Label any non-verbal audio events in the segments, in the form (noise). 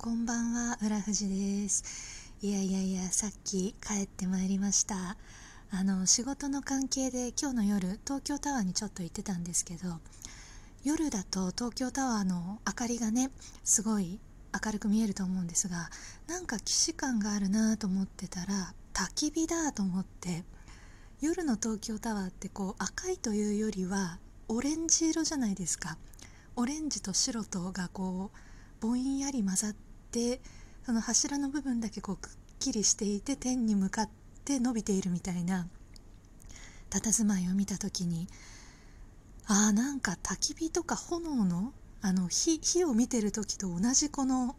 こんばんは浦富です。いやいやいやさっき帰ってまいりました。あの仕事の関係で今日の夜東京タワーにちょっと行ってたんですけど夜だと東京タワーの明かりがねすごい明るく見えると思うんですがなんか既視感があるなと思ってたら焚き火だと思って夜の東京タワーってこう赤いというよりはオレンジ色じゃないですか。オレンジと白とがこうぼんやり混ざってその柱の部分だけこうくっきりしていて天に向かって伸びているみたいな佇まいを見た時にあーなんか焚き火とか炎のあの火火を見てる時と同じこの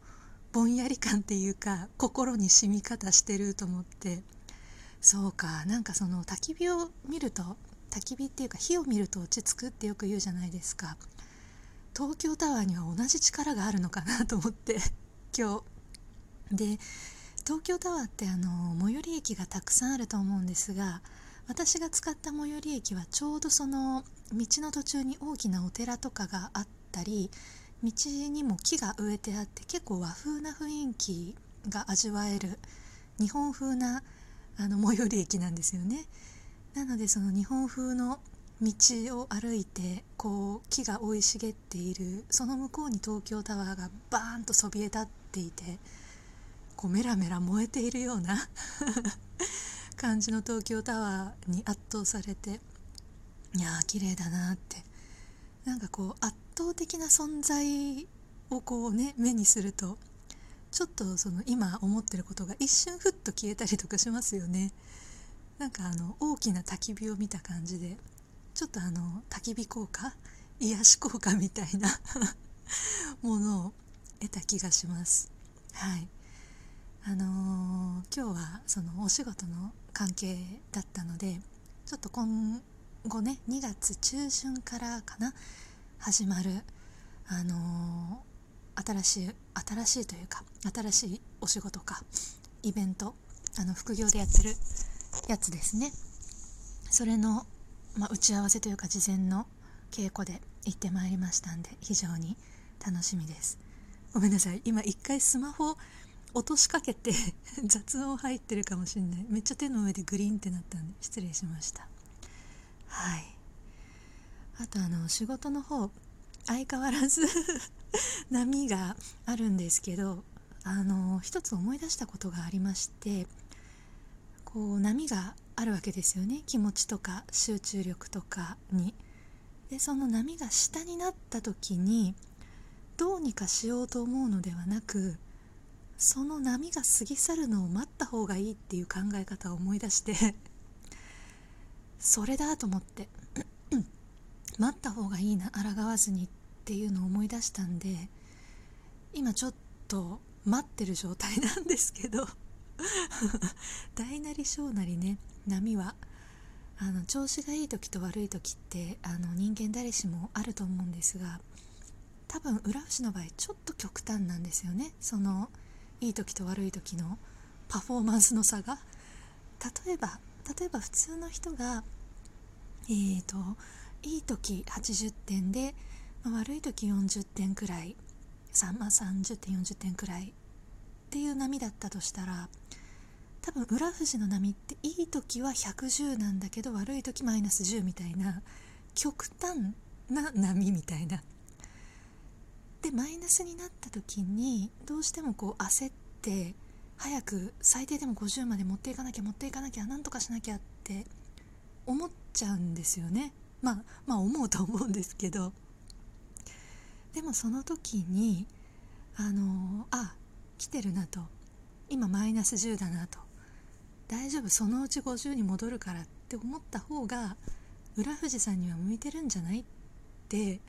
ぼんやり感っていうか心に染み方してると思ってそうかなんかその焚き火を見ると焚き火っていうか火を見ると落ち着くってよく言うじゃないですか。東京タワーには同じ力があるのかなと思って。今日で東京タワーってあの最寄り駅がたくさんあると思うんですが私が使った最寄り駅はちょうどその道の途中に大きなお寺とかがあったり道にも木が植えてあって結構和風な雰囲気が味わえる日本風なあの最寄り駅なんですよね。なのでその日本風の道を歩いてこう木が生い茂っているその向こうに東京タワーがバーンとそびえ立っていてこうメラメラ燃えているような (laughs) 感じの東京タワーに圧倒されていやー綺麗だなって。なんかこう圧倒的な存在をこうね目にするとちょっとその今思ってることが一瞬ふっと消えたりとかしますよね。なんかあの大きな焚き火を見た感じでちょっとあの焚き火効果癒し効果みたいな (laughs) ものを得た気がします。はい。あのー、今日はそのお仕事の関係だったのでちょっと今後ね2月中旬からかな始まるあのー、新しい新しいというか新しいお仕事かイベントあの副業でやってるやつですね。それのまあ、打ち合わせというか事前の稽古で行ってまいりましたんで非常に楽しみです。ごめんなさい。今一回スマホ落としかけて (laughs) 雑音入ってるかもしんない。めっちゃ手の上でグリーンってなったんで失礼しました。はい。あとあの仕事の方相変わらず (laughs) 波があるんですけどあの一つ思い出したことがありましてこう波があるわけですよね。気持ちとか集中力とかに。でその波が下になった時にどうにかしようと思うのではなくその波が過ぎ去るのを待った方がいいっていう考え方を思い出してそれだと思って待った方がいいな抗わずにっていうのを思い出したんで今ちょっと待ってる状態なんですけど (laughs) 大なり小なりね波はあの調子がいい時と悪い時ってあの人間誰しもあると思うんですが多分浦臼の場合ちょっと極端なんですよねそのいい時と悪い時のパフォーマンスの差が例えば例えば普通の人がえーといい時80点で、まあ、悪い時40点くらい、まあ、30点40点くらいっていう波だったとしたら多分裏富士の波っていい時は110なんだけど悪い時マイナス10みたいな極端な波みたいな。でマイナスになった時にどうしてもこう焦って早く最低でも50まで持っていかなきゃ持っていかなきゃなんとかしなきゃって思っちゃうんですよね。まあまあ思うと思うんですけど。でもその時にあのあ来てるなと。今マイナス10だなと。大丈夫そのうち50に戻るからって思った方が浦富士さんには向いてるんじゃないって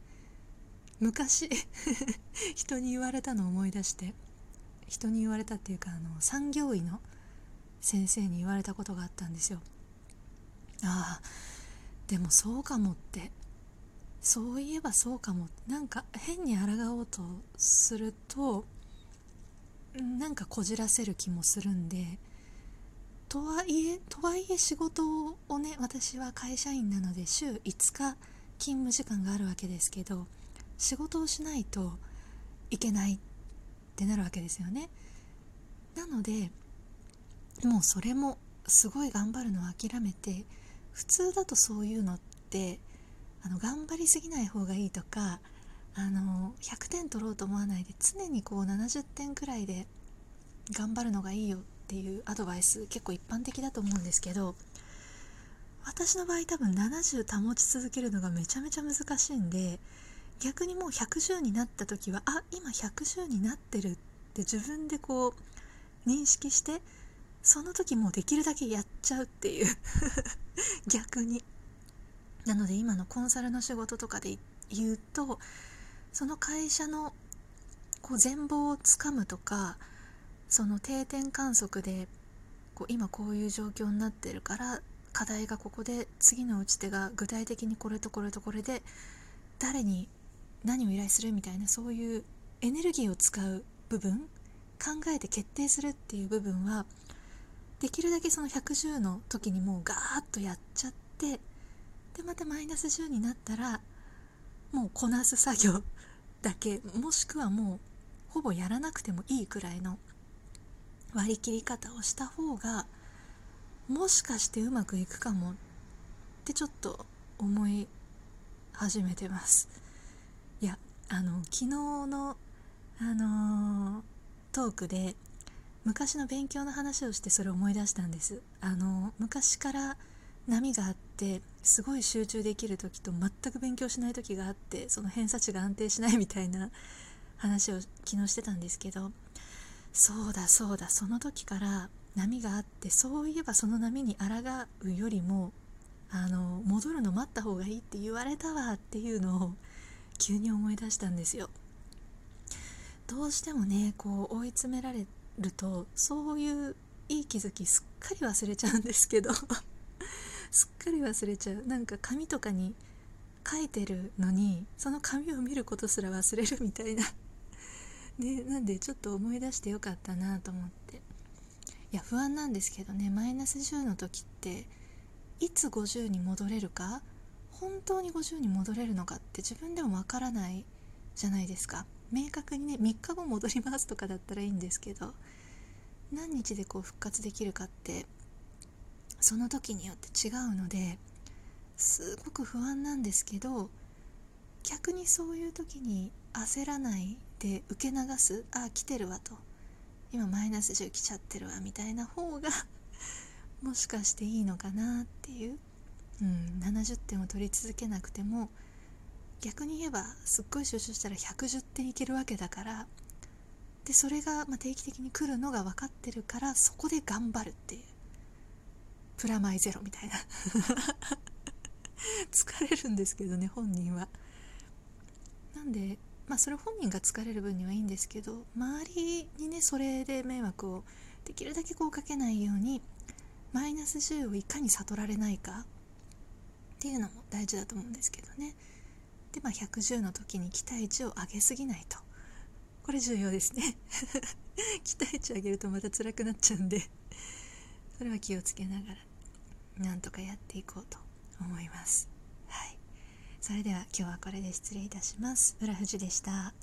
昔 (laughs) 人に言われたのを思い出して人に言われたっていうかあの産業医の先生に言われたことがあったんですよ。ああでもそうかもって。そういえばそうかも。なんか変に抗おうとするとなんかこじらせる気もするんでとはいえとはいえ仕事をね私は会社員なので週5日勤務時間があるわけですけど仕事をしないといけないってなるわけですよね。なのでもうそれもすごい頑張るのを諦めて普通だとそういうのってあの頑張りすぎない方がいいとかあの100点取ろうと思わないで常にこう70点くらいで頑張るのがいいよっていうアドバイス結構一般的だと思うんですけど私の場合多分70保ち続けるのがめちゃめちゃ難しいんで逆にもう110になった時はあ今110になってるって自分でこう認識してその時もうできるだけやっちゃうっていう。(laughs) 逆に。なので今のコンサルの仕事とかで言うとその会社のこう全貌をつかむとかその定点観測でこう今こういう状況になってるから課題がここで次の打ち手が具体的にこれとこれとこれで誰に何を依頼するみたいなそういうエネルギーを使う部分考えて決定するっていう部分はできるだけその110の時にもうガーッとやっちゃってでまたマイナス10になったらもうこなす作業だけもしくはもうほぼやらなくてもいいくらいの割り切り方をした方がもしかしてうまくいくかもってちょっと思い始めてます。あの昨日のあのー、トークで昔の勉強の話をしてそれを思い出したんです。あの昔から波があってすごい集中できる時と全く勉強しない時があってその偏差値が安定しない (laughs) みたいな話を昨日してたんですけどそうだそうだその時から波があってそういえばその波に抗うよりもあの戻るの待った方がいいって言われたわっていうのを急に思い出したんですよ。どうしてもねこう追い詰められるとそういういい気づきすっかり忘れちゃうんですけど (laughs) すっかり忘れちゃう。なんか紙とかに書いてるのにその紙を見ることすら忘れるみたいな。(laughs) ねなんでちょっと思い出してよかったなと思って。いや不安なんですけどねマイナス10の時っていつ50に戻れるか本当に50に戻れるのかって自分でもわからないじゃないですか。明確にね3日後戻りますとかだったらいいんですけど何日でこう復活できるかってその時によって違うのですごく不安なんですけど逆にそういう時に焦らないで受け流すああ来てるわと。今マイナス10来ちゃってるわみたいな方がもしかしていいのかなっていう、うん、70点を取り続けなくても逆に言えばすっごい集中したら110点いけるわけだからでそれがま定期的に来るのが分かってるからそこで頑張るっていうプラマイゼロみたいな。(laughs) 疲れるんですけどね本人は。なんでまあそれ本人が疲れる分にはいいんですけど周りにねそれで迷惑をできるだけこうかけないようにマイナス10をいかに悟られないかっていうのも大事だと思うんですけどねでまあ110の時に期待値を上げすぎないとこれ重要ですね (laughs) 期待値上げるとまた辛くなっちゃうんでそれは気をつけながらなんとかやっていこうと思います。はい。それでは今日はこれで失礼いたします。浦富士でした。